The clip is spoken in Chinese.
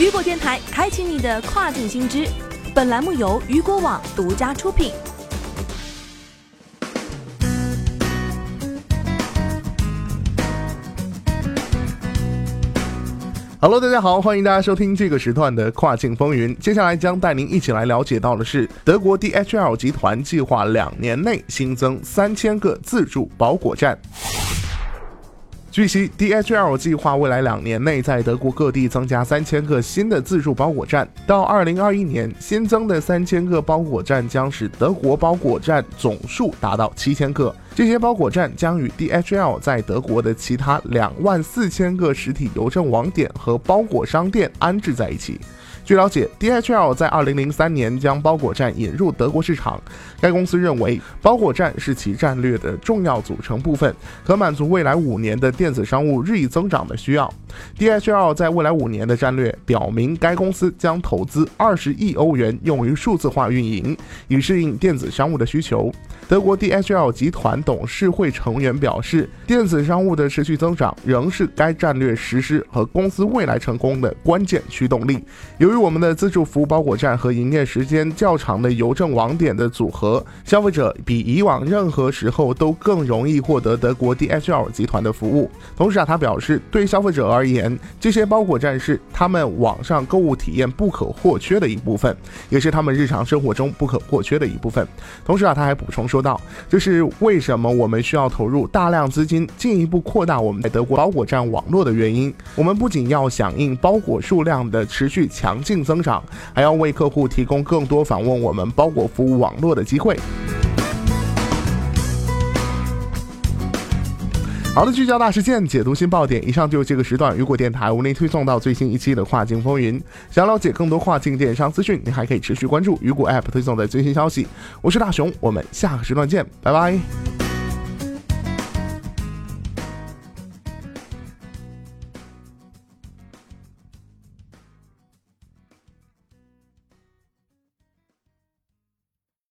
雨果电台开启你的跨境新知，本栏目由雨果网独家出品。Hello，大家好，欢迎大家收听这个时段的跨境风云。接下来将带您一起来了解到的是，德国 DHL 集团计划两年内新增三千个自助包裹站。据悉，DHL 计划未来两年内在德国各地增加三千个新的自助包裹站。到二零二一年，新增的三千个包裹站将使德国包裹站总数达到七千个。这些包裹站将与 DHL 在德国的其他两万四千个实体邮政网点和包裹商店安置在一起。据了解，DHL 在2003年将包裹站引入德国市场。该公司认为，包裹站是其战略的重要组成部分，可满足未来五年的电子商务日益增长的需要。DHL 在未来五年的战略表明，该公司将投资二十亿欧元用于数字化运营，以适应电子商务的需求。德国 DHL 集团董事会成员表示，电子商务的持续增长仍是该战略实施和公司未来成功的关键驱动力。由于我们的自助服务包裹站和营业时间较长的邮政网点的组合，消费者比以往任何时候都更容易获得德国 DHL 集团的服务。同时啊，他表示，对消费者而言，这些包裹站是他们网上购物体验不可或缺的一部分，也是他们日常生活中不可或缺的一部分。同时啊，他还补充说道，这是为什么我们需要投入大量资金，进一步扩大我们在德国包裹站网络的原因。我们不仅要响应包裹数量的持续强劲净增长，还要为客户提供更多访问我们包裹服务网络的机会。好的，聚焦大事件，解读新爆点。以上就是这个时段雨果电台为您推送到最新一期的跨境风云。想了解更多跨境电商资讯，您还可以持续关注雨果 App 推送的最新消息。我是大熊，我们下个时段见，拜拜。